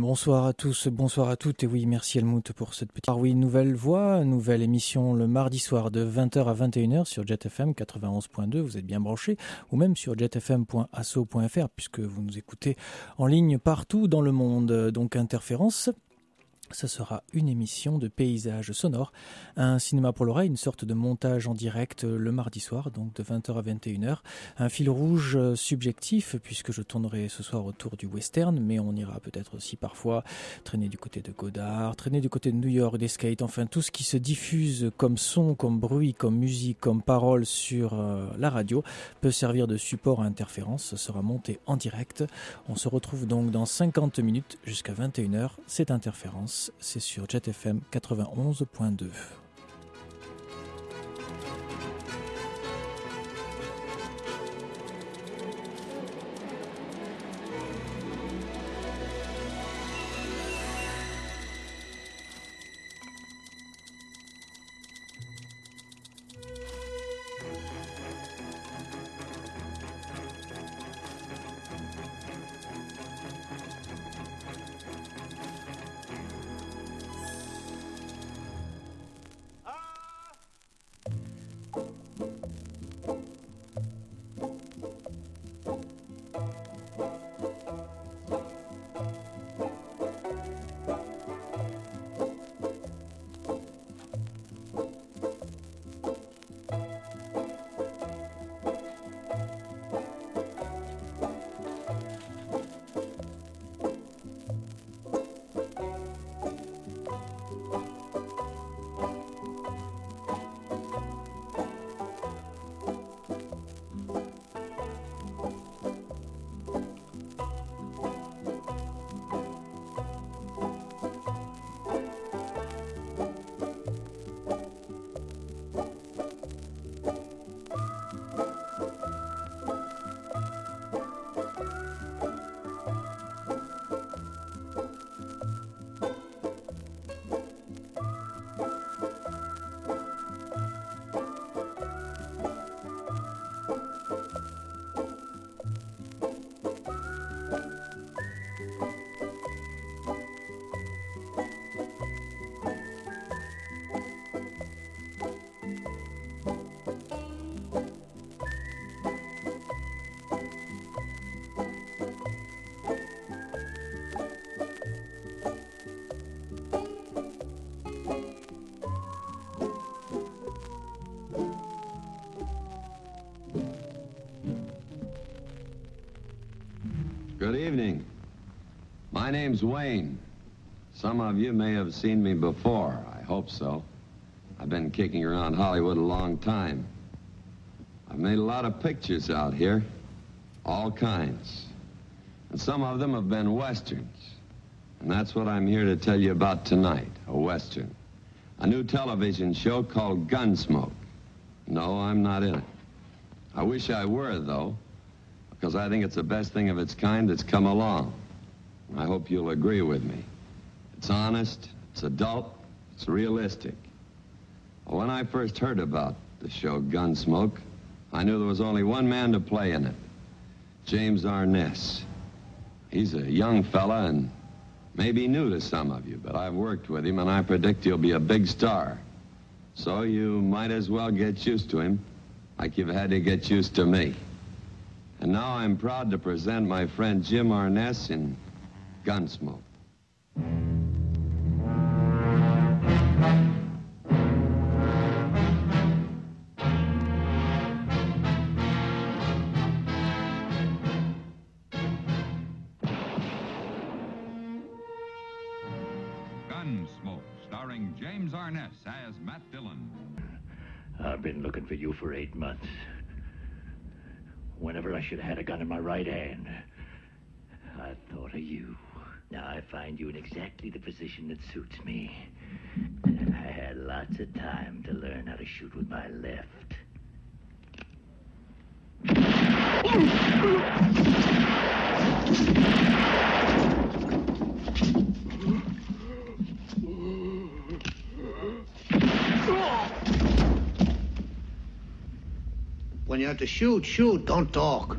bonsoir à tous, bonsoir à toutes et oui merci Helmut pour cette petite... Ah oui, nouvelle voix, nouvelle émission le mardi soir de 20h à 21h sur JetFM 91.2, vous êtes bien branchés, ou même sur jetfm.asso.fr puisque vous nous écoutez en ligne partout dans le monde. Donc interférence, ça sera une émission de paysage sonore, un cinéma pour l'oreille, une sorte de montage en direct euh, le mardi soir, donc de 20h à 21h. Un fil rouge euh, subjectif, puisque je tournerai ce soir autour du western, mais on ira peut-être aussi parfois traîner du côté de Godard, traîner du côté de New York, des skates, enfin tout ce qui se diffuse comme son, comme bruit, comme musique, comme parole sur euh, la radio peut servir de support à interférence. Ce sera monté en direct. On se retrouve donc dans 50 minutes jusqu'à 21h. C'est interférence. C'est sur JetFM 91.2. Good evening. My name's Wayne. Some of you may have seen me before. I hope so. I've been kicking around Hollywood a long time. I've made a lot of pictures out here, all kinds. And some of them have been westerns. And that's what I'm here to tell you about tonight, a western. A new television show called Gunsmoke. No, I'm not in it. I wish I were, though because I think it's the best thing of its kind that's come along. I hope you'll agree with me. It's honest, it's adult, it's realistic. When I first heard about the show Gunsmoke, I knew there was only one man to play in it James Arness. He's a young fella and maybe new to some of you, but I've worked with him and I predict he'll be a big star. So you might as well get used to him like you've had to get used to me. And now I'm proud to present my friend Jim Arness in Gunsmoke. Gunsmoke, starring James Arness as Matt Dillon. I've been looking for you for eight months. Whenever I should have had a gun in my right hand, I thought of you. Now I find you in exactly the position that suits me. I had lots of time to learn how to shoot with my left. When you have to shoot, shoot, don't talk.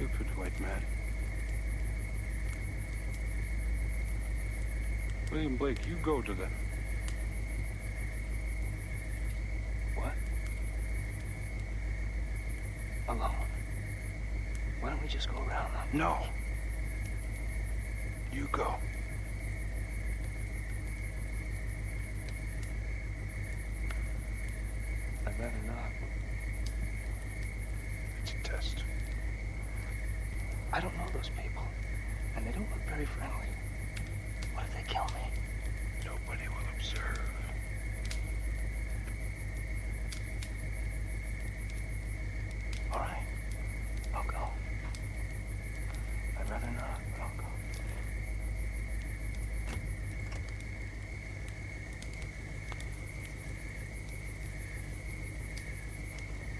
Stupid white man. William Blake, you go to them. What? Alone. Why don't we just go around them? No. You go. I'd rather not. It's a test. I don't know those people, and they don't look very friendly. What if they kill me? Nobody will observe. All right, I'll go. I'd rather not, but I'll go.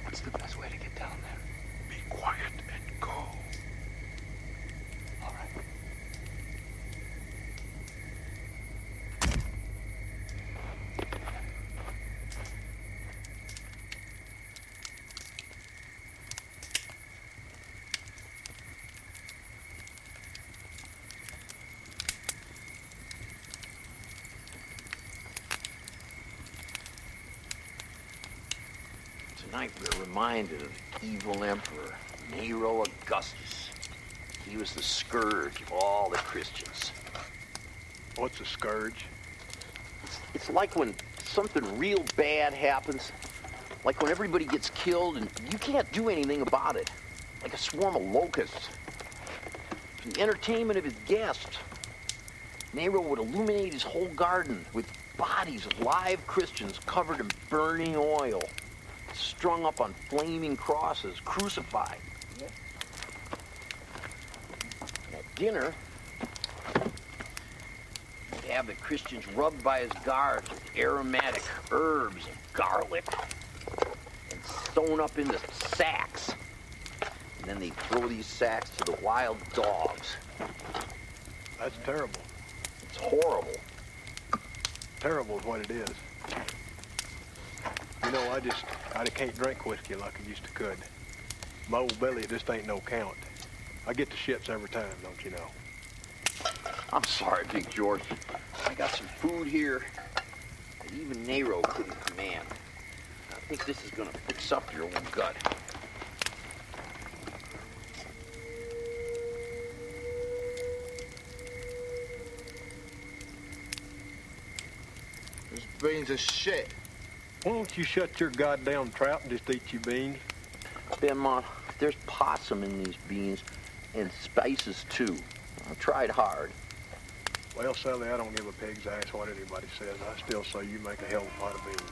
What's the best way to get down there? Be quiet and go. All right. Tonight we're reminded of the evil emperor, Nero Augustus. He was the scourge of all the Christians. What's a scourge? It's, it's like when something real bad happens, like when everybody gets killed and you can't do anything about it, like a swarm of locusts. For the entertainment of his guests, Nero would illuminate his whole garden with bodies of live Christians covered in burning oil, strung up on flaming crosses, crucified. And at dinner, he'd have the Christians rubbed by his guards with aromatic herbs and garlic and sewn up into sacks. And then they'd throw these sacks to the wild dogs. That's terrible. It's horrible. Terrible is what it is. You know, I just, I can't drink whiskey like I used to could. My old belly just ain't no count. I get the shits every time, don't you know? I'm sorry, Big George. I got some food here that even Nero couldn't command. I think this is gonna fix up your old gut. This beans are shit. Why don't you shut your goddamn trap and just eat your beans? Benmont, there's possum in these beans and spices too. I tried hard. Well, Sally, I don't give a pig's ass what anybody says. I still say you make a hell of a pot of beans.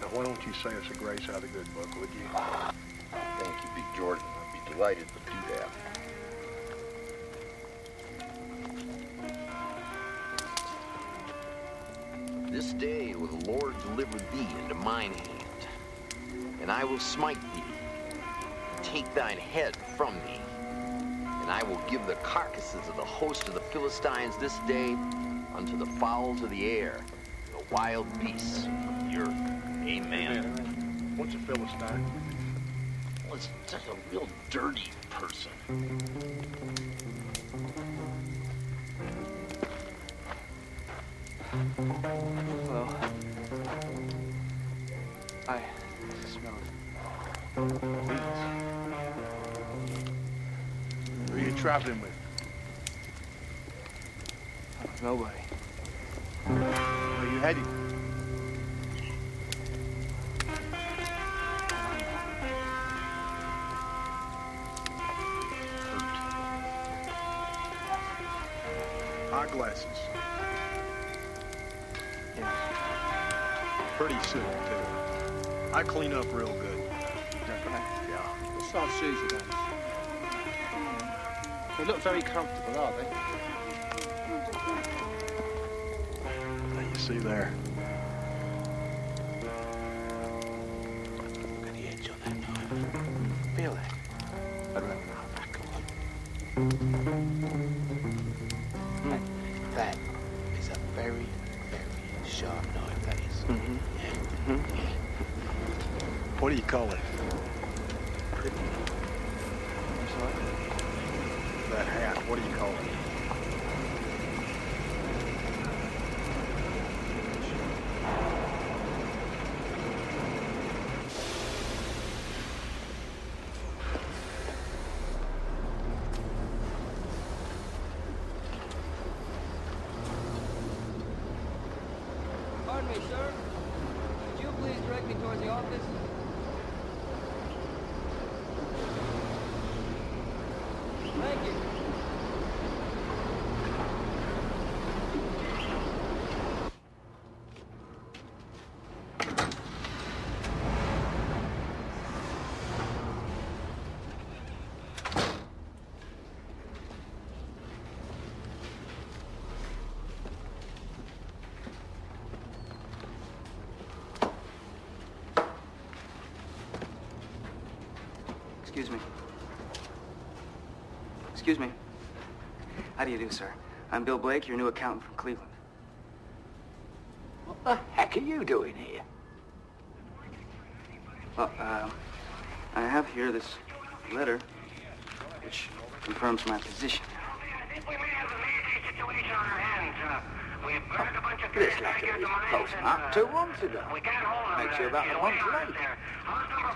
Now, why don't you say us a grace out of the good book, would you? Thank you, Big Jordan. I'd be delighted to do that. This day will the Lord deliver thee into mine hand, and I will smite thee, and take thine head from thee, and I will give the carcasses of the host of the Philistines this day unto the fowls of the air, and the wild beasts of the earth. Amen. What's a Philistine? Well, it's just a real dirty person. Well, I smell beans. Who are you traveling with? Nobody. Where are you heading? I clean up real good. Yeah. What style shoes are those? They look very comfortable, are they? Now you see there. What Excuse me. How do you do, sir? I'm Bill Blake, your new accountant from Cleveland. What the heck are you doing here? Well, uh, I have here this letter, which confirms my position. This letter was postmarked two months ago. We got hold of Makes you about a month late.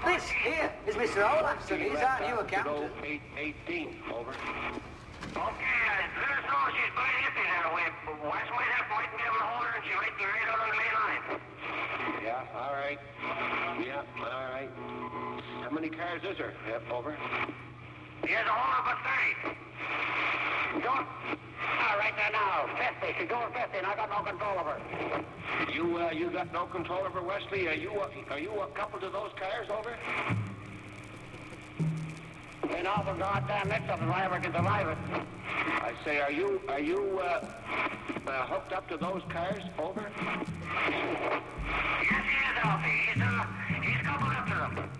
This here is Mr. Olafson. He's our new accountant. 18, Cars is there? Yep, over. He has a whole of a 30. Don't. All right there now. 50. She's going 50 and I got no control of her. You, uh, you got no control over Wesley? Are you, uh, are you a couple to those cars, over? Ain't awful goddamn mix up if I ever can survive it. I say, are you, are you, uh, uh, hooked up to those cars, over? Yes, he is, Alfie. He's, uh, he's coupled up to them.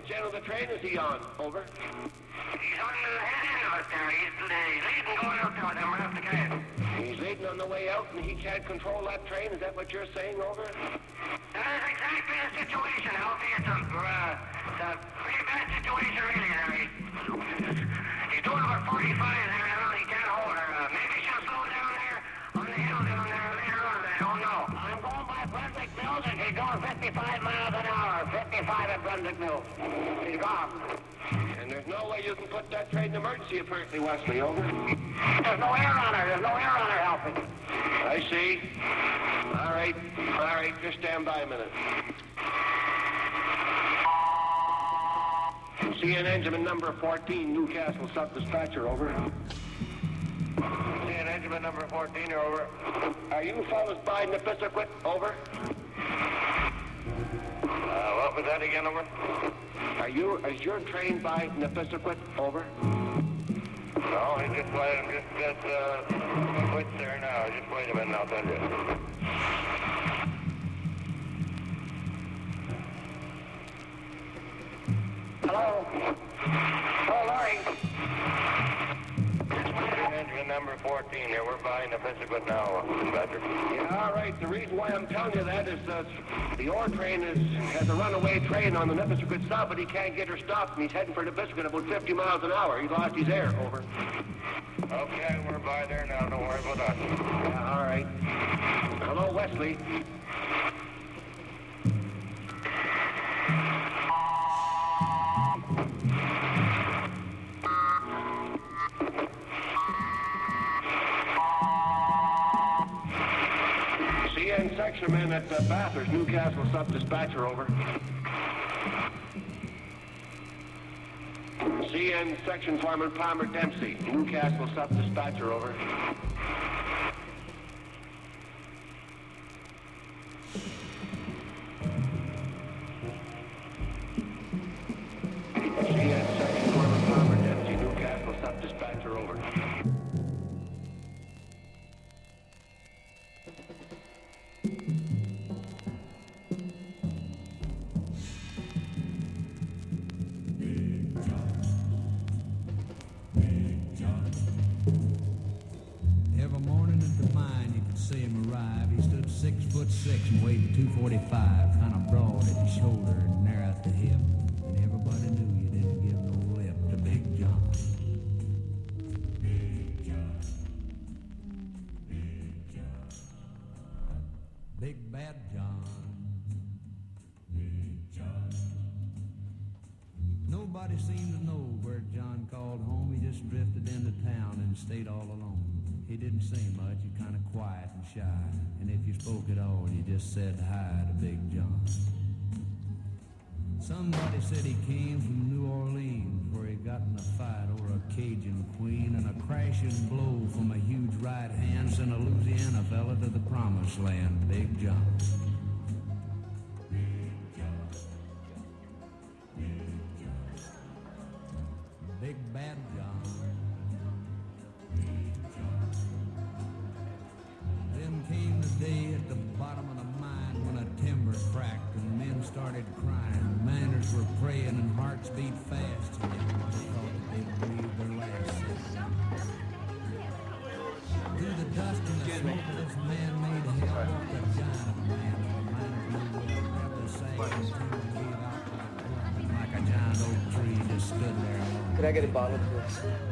Which end of the train is he on, over? He's on the head end of there. He's, he's leading going out to them right off the gate. He's leading on the way out and he can't control that train, is that what you're saying, over? That is exactly the situation, Alfie. It's a, uh, it's a pretty bad situation, really. There. He, he's doing about 45 there now, 55 at Brunswick Mines. She's gone. And there's no way you can put that train in emergency, apparently, Wesley, over? There's no air on her. There's no air on her, Alfie. I see. All right, all right, just stand by a minute. CN Engine number 14, Newcastle Sub-Dispatcher, over. CN Engine number 14, you're over. Are you fellas by Nepisiguit, over? Uh, what was that again, over? Are you, is your train by Nepisiguit, over? No, he just wait, just, just, uh, quit there now. Just wait a minute, I'll tell you. Hello? Oh, Larry. Number 14 here. We're buying the Pacific now, Dispatcher. Yeah, all right. The reason why I'm telling you that is uh, the ore train is, has a runaway train on the Nepisiguit stop, but he can't get her stopped, and he's heading for Nepisiguit about 50 miles an hour. He lost his air, over. Okay, we're by there now. Don't worry about that. Yeah, all right. Hello, Wesley. Man at uh, Bathurst, Newcastle sub-dispatcher, over. CN section foreman Palmer Dempsey, Newcastle sub-dispatcher, over. Promised land, Big John. Big Bad John. Then came the day at the bottom of the mine when a timber cracked and men started crying. Miners were praying and hearts beat fast. Could I get a bottle, please?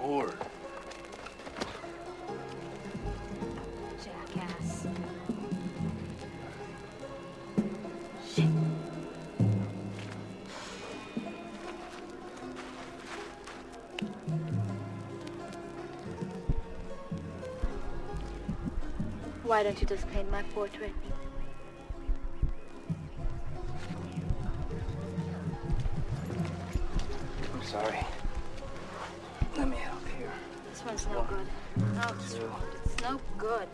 When you's a whore. Jackass. Why don't you just paint my portrait? I'm sorry. Let me help here. This one's no good. No, it's no good.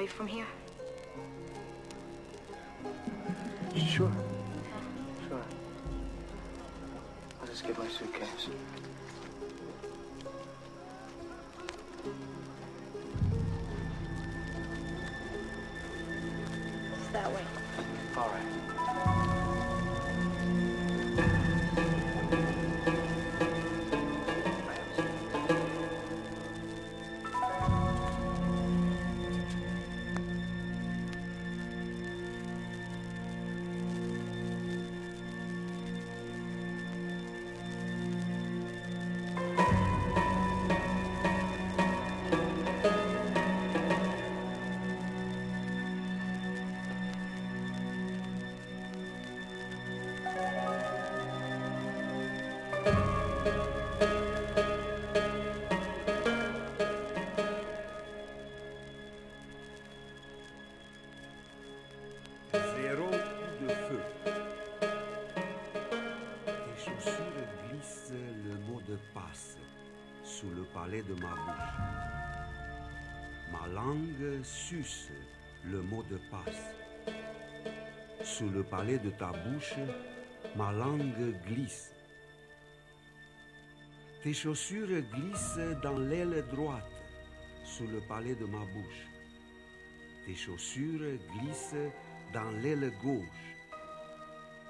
Away from here? Sure. Sure. I'll just get my suitcase. Passe sous le palais de ma bouche. Ma langue suce le mot de passe. Sous le palais de ta bouche, ma langue glisse. Tes chaussures glissent dans l'aile droite sous le palais de ma bouche. Tes chaussures glissent dans l'aile gauche.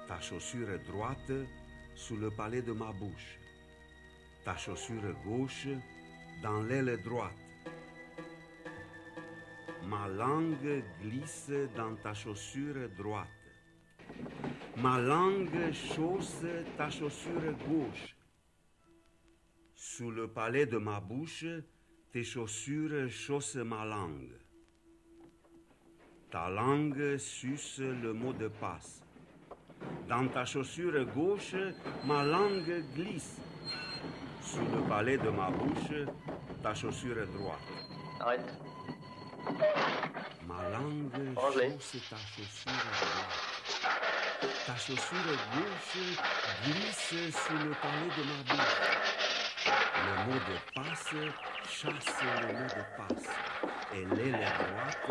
Ta chaussure droite sous le palais de ma bouche. Ta chaussure gauche dans l'aile droite. Ma langue glisse dans ta chaussure droite. Ma langue chausse ta chaussure gauche. Sous le palais de ma bouche, tes chaussures chaussent ma langue. Ta langue suce le mot de passe. Dans ta chaussure gauche, ma langue glisse. Sous le palais de ma bouche, ta chaussure droite. Arrête. Ma langue chausse ta chaussure droite. Ta chaussure gauche glisse sous le palais de ma bouche. Le mot de passe chasse le mot de passe. Et l'aile droite,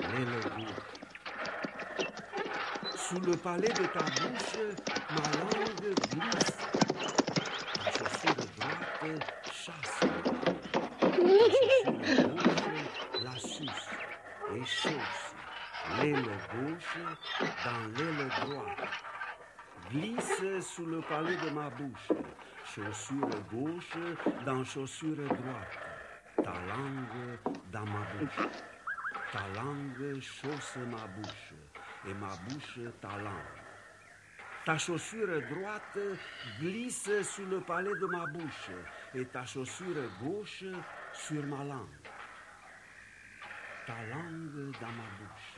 l'aile gauche. Sous le palais de ta bouche, ma langue glisse. Chasse la suce et chausse l'aile gauche dans l'aile droite. Glisse sous le palais de ma bouche, chaussure gauche dans chaussure droite. Ta langue dans ma bouche. Ta langue chausse ma bouche et ma bouche ta langue. Ta chaussure droite glisse sous le palais de ma bouche et ta chaussure gauche sur ma langue. Ta langue dans ma bouche.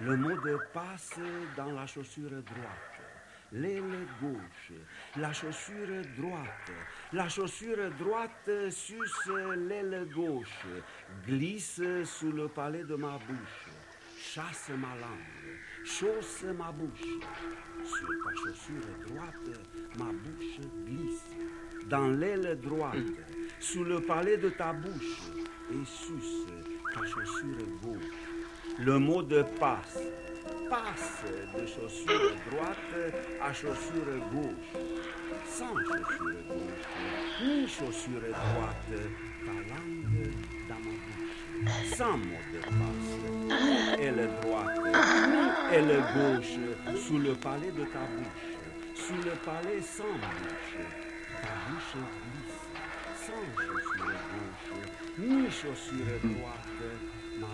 Le mot de passe dans la chaussure droite. L'aile gauche. La chaussure droite. La chaussure droite suce l'aile gauche. Glisse sous le palais de ma bouche. Chasse ma langue. Chausse ma bouche. Sur ta chaussure droite, ma bouche glisse. Dans l'aile droite, sous le palais de ta bouche, et suce ta chaussure gauche. Le mot de passe. Passe de chaussure droite à chaussure gauche. Sans chaussure gauche, ni chaussure droite, ta langue dans ma bouche. Sans passe. Aile droite, ni aile gauche, sous le palais de ta bouche. Sous le palais sans bouche. Ta bouche glisse. Sans chaussure gauche, ni chaussure droite, ma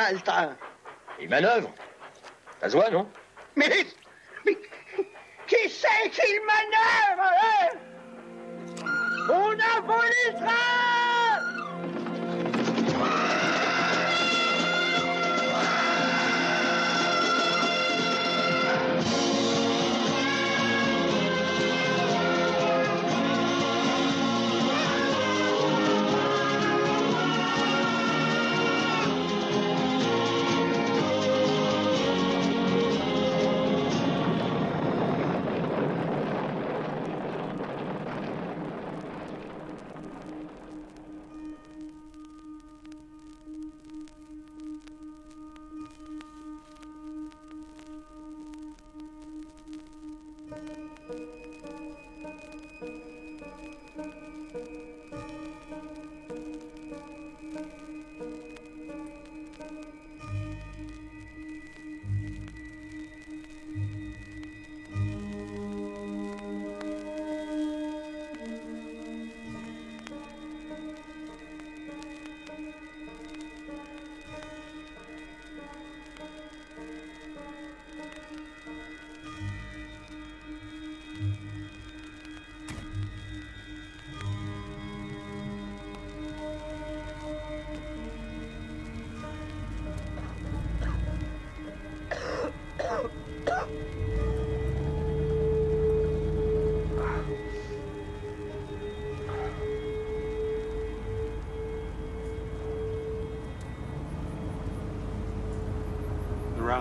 Va, le train Il manœuvre. Ça se voit, non?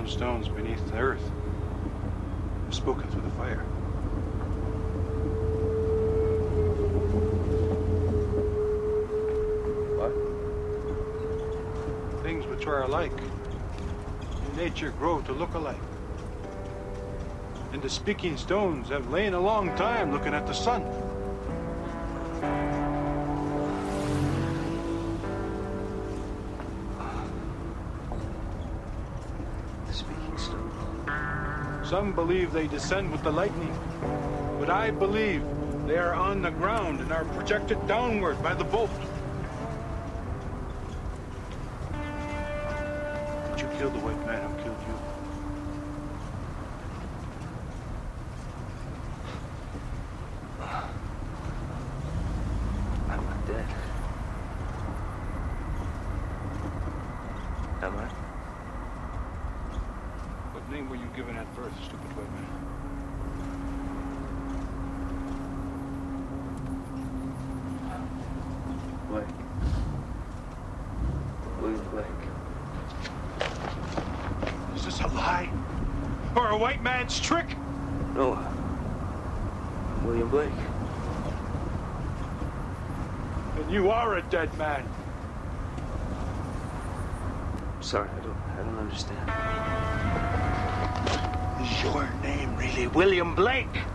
Stones beneath the earth. Have spoken through the fire. What? Things which are alike. In nature grow to look alike. And the speaking stones have lain a long time looking at the sun. Some believe they descend with the lightning, but I believe they are on the ground and are projected downward by the bolt. But you killed the white man who killed you. I'm not dead. Am I? What name were you given at birth, stupid white man? Blake. William Blake. Is this a lie? Or a white man's trick? No. I'm William Blake. And you are a dead man. I'm sorry, I don't I don't understand. Is your name really William Blake?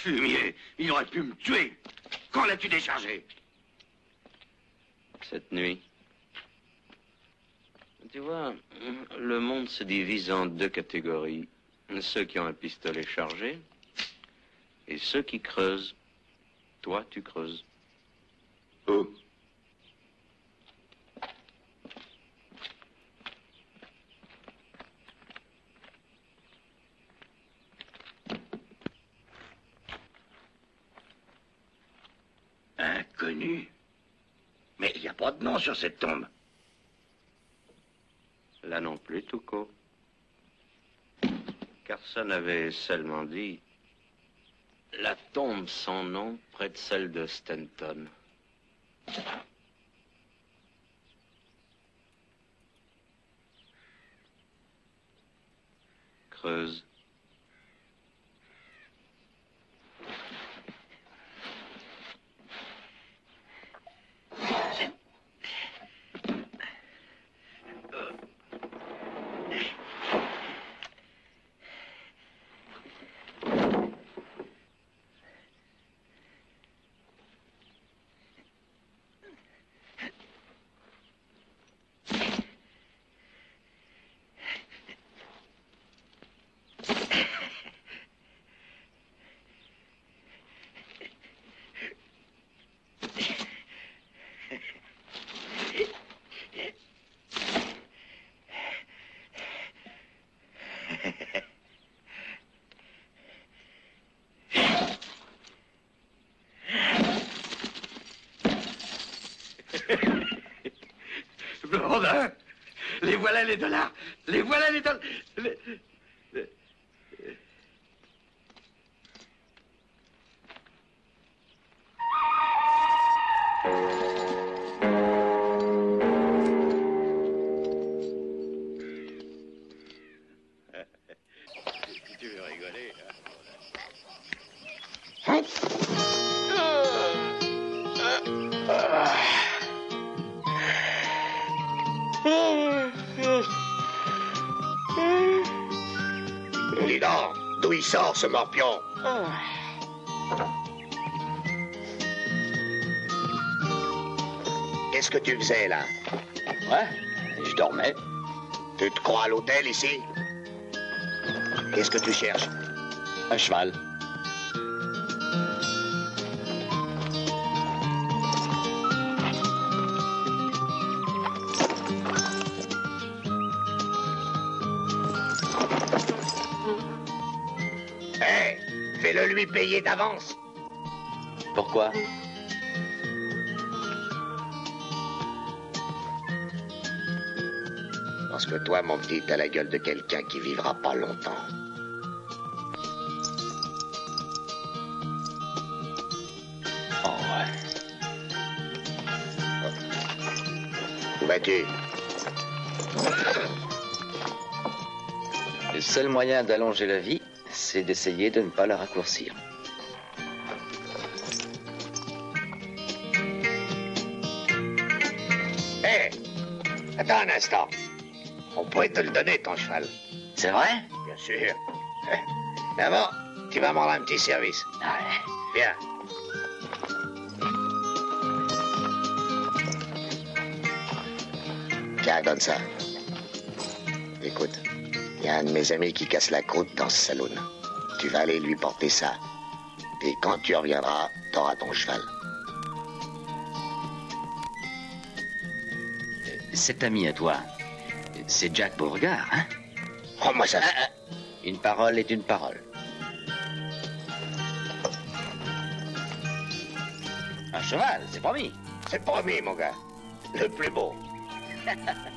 Fumier Il aurait pu me tuer Quand l'as-tu déchargé Cette nuit. Tu vois, le monde se divise en deux catégories. Ceux qui ont un pistolet chargé et ceux qui creusent. Toi, tu creuses. Où Inconnu. Mais il n'y a pas de nom sur cette tombe. Là non plus, Touko. Carson avait seulement dit la tombe sans nom près de celle de Stanton. Creuse. Bordel Les voilà les dollars Les voilà les dollars les- ce morpion Qu'est-ce que tu faisais là? Ouais, je dormais. Tu te crois à l'hôtel ici? Qu'est-ce que tu cherches? Un cheval. Payer d'avance Pourquoi? Parce que toi, mon petit, t'as la gueule de quelqu'un qui vivra pas longtemps. Oh ouais. Où vas-tu Le seul moyen d'allonger la vie, c'est d'essayer de ne pas la raccourcir. Hé Attends un instant. On pourrait te le donner, ton cheval. C'est vrai? Bien sûr. Eh, D'abord, tu vas me rendre un petit service. Viens. Tiens, donne ça. Écoute, il y a un de mes amis qui casse la croûte dans ce saloon. Tu vas aller lui porter ça. Et quand tu reviendras, t'auras ton cheval. Cet ami à toi, c'est Jack Beauregard, hein? Oh, moi, ça... Une parole est une parole. Un cheval, c'est promis. C'est promis, mon gars. Le plus beau.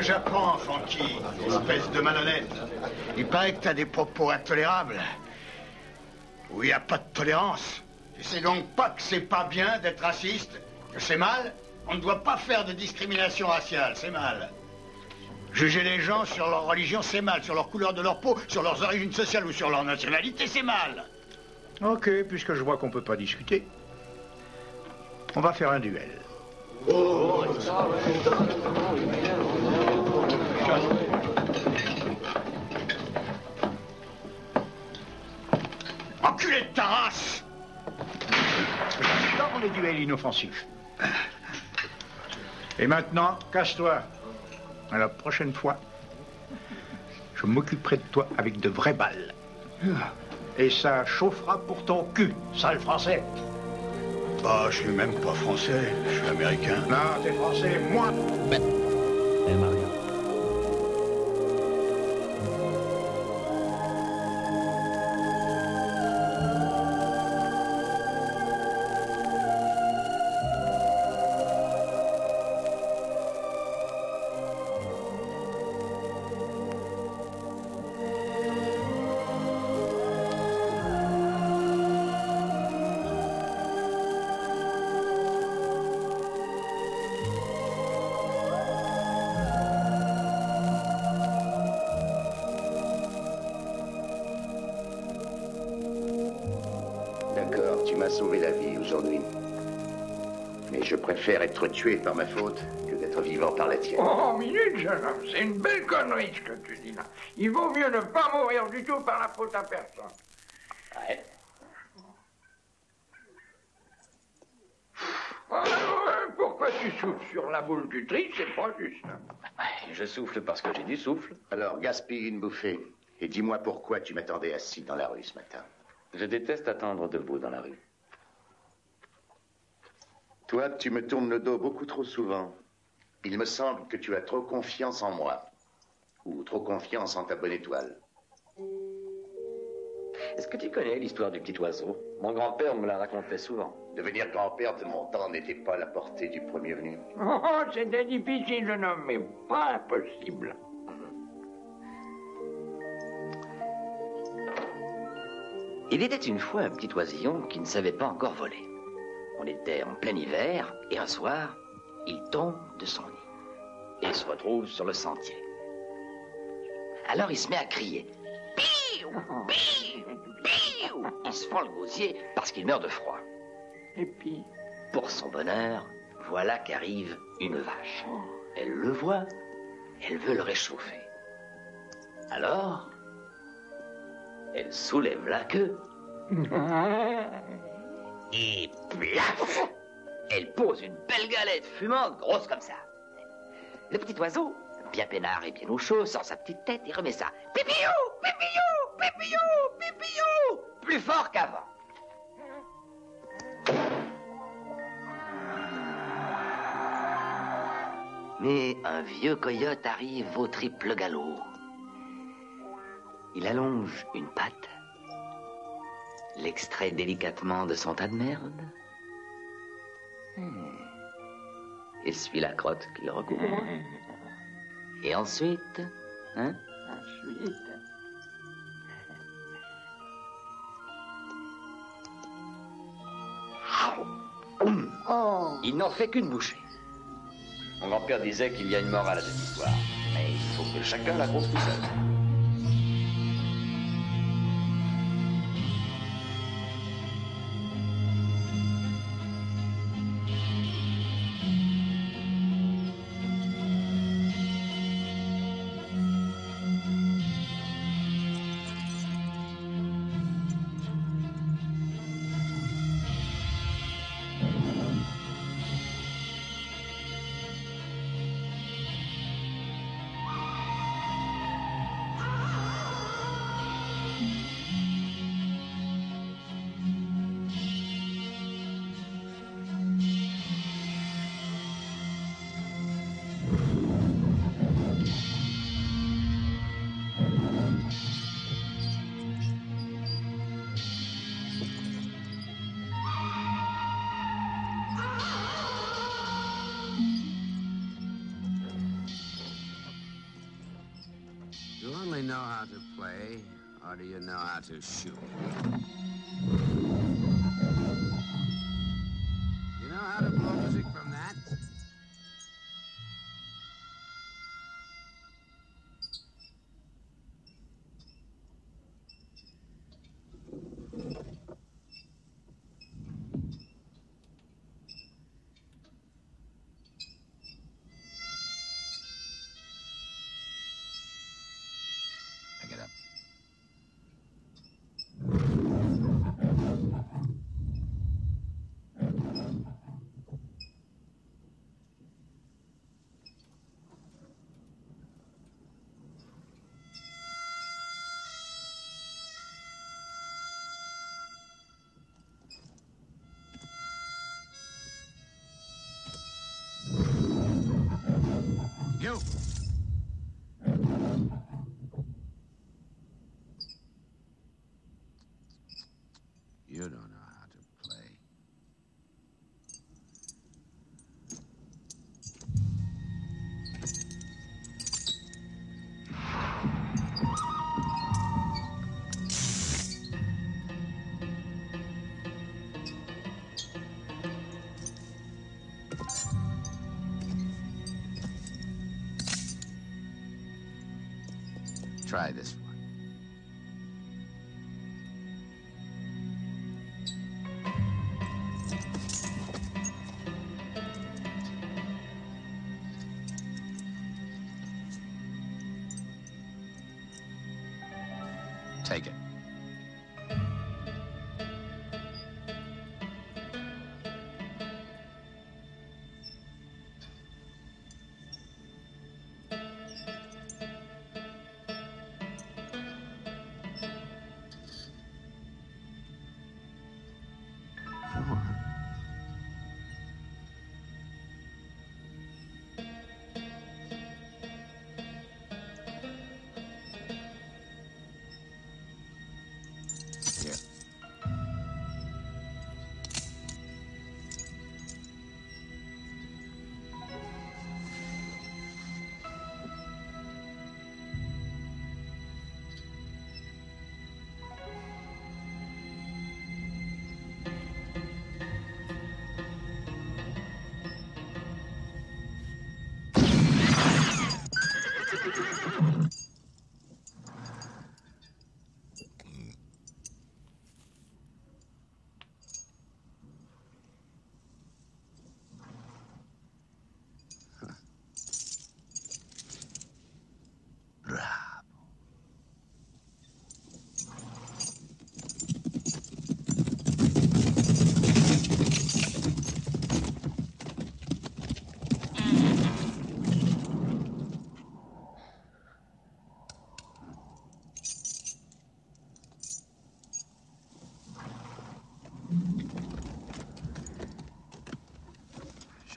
J'apprends, Francky Espèce de malhonnête. Il paraît que t'as des propos intolérables. Où il n'y a pas de tolérance. Tu sais donc pas que c'est pas bien d'être raciste Que c'est mal On ne doit pas faire de discrimination raciale, c'est mal. Juger les gens sur leur religion, c'est mal. Sur leur couleur de leur peau, sur leurs origines sociales ou sur leur nationalité, c'est mal. Ok, puisque je vois qu'on peut pas discuter, on va faire un duel. Enculé de ta race J'adore les duels inoffensifs. Et maintenant, casse-toi. À la prochaine fois, je m'occuperai de toi avec de vraies balles. Et ça chauffera pour ton cul, sale français. Bah, je suis même pas français, je suis américain. Non, t'es français, moi. Et Maria. Préfère être tué par ma faute que d'être vivant par la tienne. Oh, minute, jeune homme, c'est une belle connerie ce que tu dis là. Il vaut mieux ne pas mourir du tout par la faute à personne. Ouais. Alors, euh, pourquoi tu souffles sur la boule du tri? C'est pas juste. Je souffle parce que j'ai du souffle. Alors, gaspille une bouffée. Et dis-moi pourquoi tu m'attendais assis dans la rue ce matin. Je déteste attendre debout dans la rue. Toi, tu me tournes le dos beaucoup trop souvent. Il me semble que tu as trop confiance en moi. Ou trop confiance en ta bonne étoile. Est-ce que tu connais l'histoire du petit oiseau? Mon grand-père me la racontait souvent. Devenir grand-père de mon temps n'était pas à la portée du premier venu. Oh, c'était difficile, jeune homme, mais pas impossible. Il était une fois un petit oisillon qui ne savait pas encore voler. On était en plein hiver et un soir, il tombe de son nid et se retrouve sur le sentier. Alors il se met à crier. Il se fend le gosier parce qu'il meurt de froid. Et puis, Pour son bonheur, voilà qu'arrive une vache. Elle le voit, elle veut le réchauffer. Alors, elle soulève la queue et plaf Elle pose une belle galette fumante, grosse comme ça. Le petit oiseau, bien peinard et bien au chaud, sort sa petite tête et remet ça. Pipillou, pipillou, pipillou, pipillou Plus fort qu'avant. Mais un vieux coyote arrive au triple galop. Il allonge une patte, l'extrait délicatement de son tas de merde, Hmm. essuie la crotte qu'il recouvre, et ensuite, hein, ensuite, il n'en fait qu'une bouchée. Mon grand-père disait qu'il y a une morale à cette histoire, mais il faut que chacun la tout seul. Or do you know how to shoot? Try this one.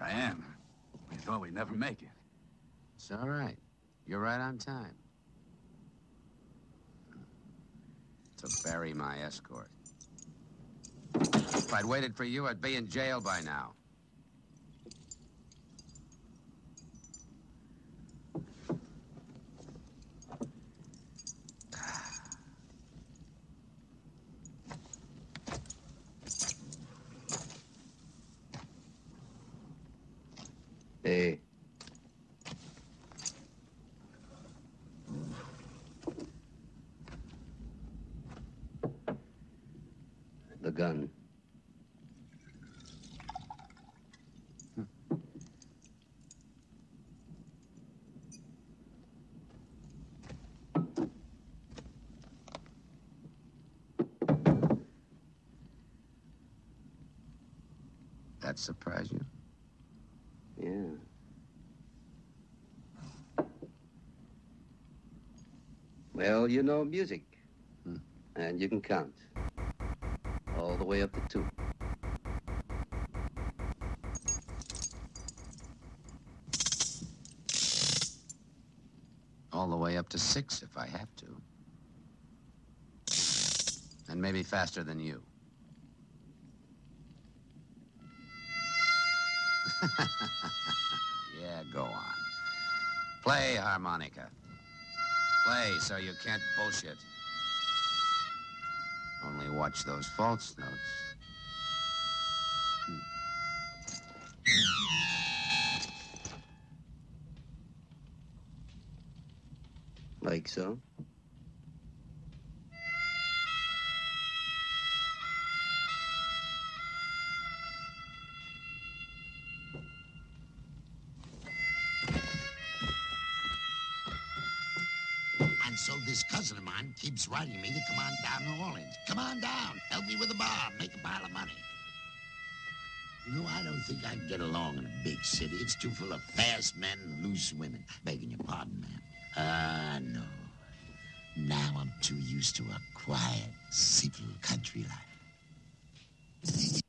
Cheyenne, we thought we'd never make it. It's all right. You're right on time. To bury my escort. If I'd waited for you, I'd be in jail by now. Hey. The gun. That surprise you? Yeah. Well, you know music. Hmm. And you can count. All the way up to two. All the way up to six if I have to. And maybe faster than you. yeah, go on. Play harmonica. Play, so you can't bullshit. Only watch those false notes. Like so? Cousin of mine keeps writing me to come on down to New Orleans. Come on down. Help me with a bar. Make a pile of money. You know, I don't think I can get along in a big city. It's too full of fast men and loose women. Begging your pardon, ma'am. Ah, no. Now I'm too used to a quiet, simple country life.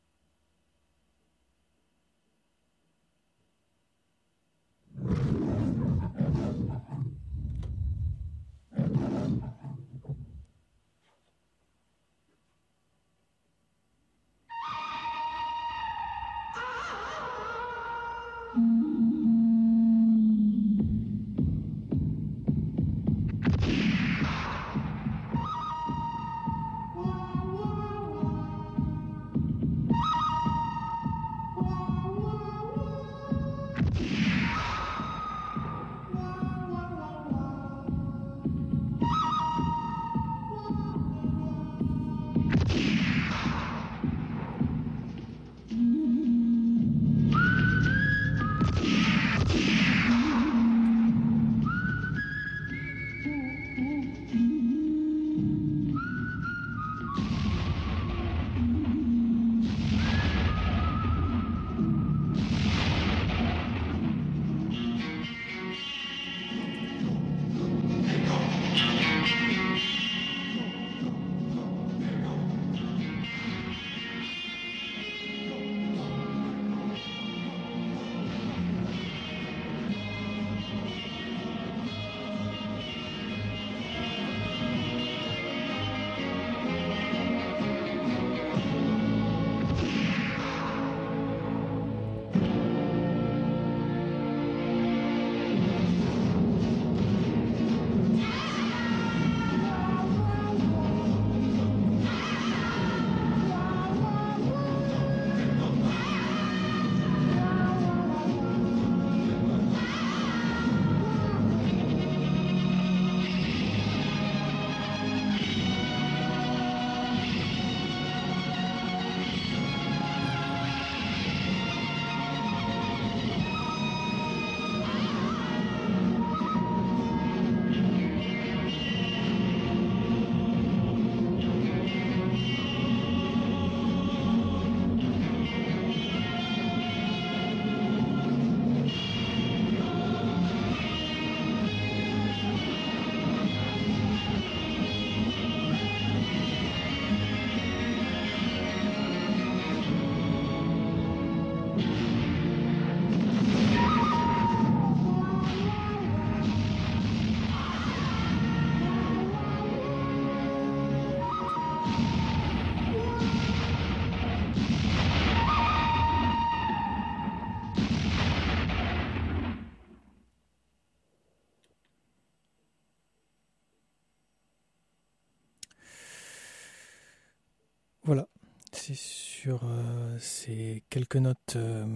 C'est sur euh, ces quelques notes euh,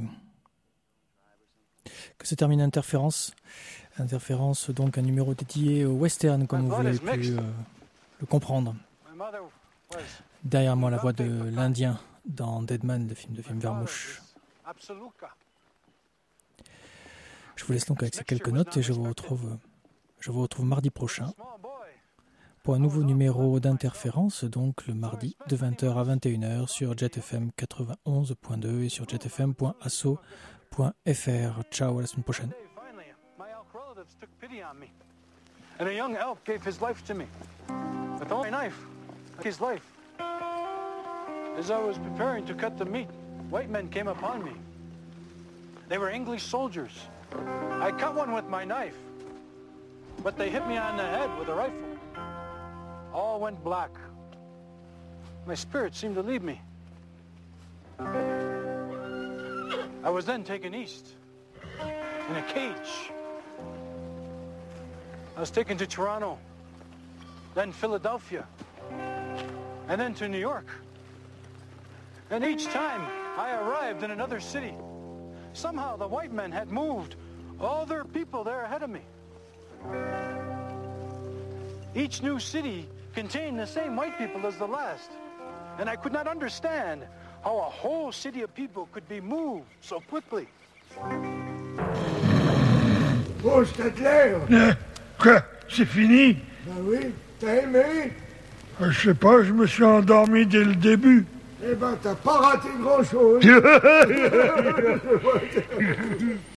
que se termine Interférence. Interférence, donc un numéro dédié au western, comme vous l'avez pu euh, le comprendre. Derrière moi, la voix de l'Indien dans Deadman, le film de film Vermouche. Je vous laisse donc avec ces quelques notes et je vous retrouve, je vous retrouve mardi prochain pour un nouveau numéro d'interférence, donc le mardi de 20h à 21h sur JetFM 91.2 et sur jetfm.asso.fr. Ciao, à la semaine prochaine. And a young elk gave his life to me. With only a knife, his life. As I was preparing to cut the meat, white men came upon me. They were English soldiers. I cut one with my knife, but they hit me on the head with a rifle. All went black. My spirit seemed to leave me. I was then taken east in a cage. I was taken to Toronto then Philadelphia, and then to New York. And each time I arrived in another city, somehow the white men had moved all their people there ahead of me. Each new city contained the same white people as the last. And I could not understand how a whole city of people could be moved so quickly. Bon, c'était clair. Euh, Quoi? C'est fini? Ben oui, t'as aimé? Euh, Je sais pas, je me suis endormi dès le début. Eh ben, t'as pas raté grand-chose.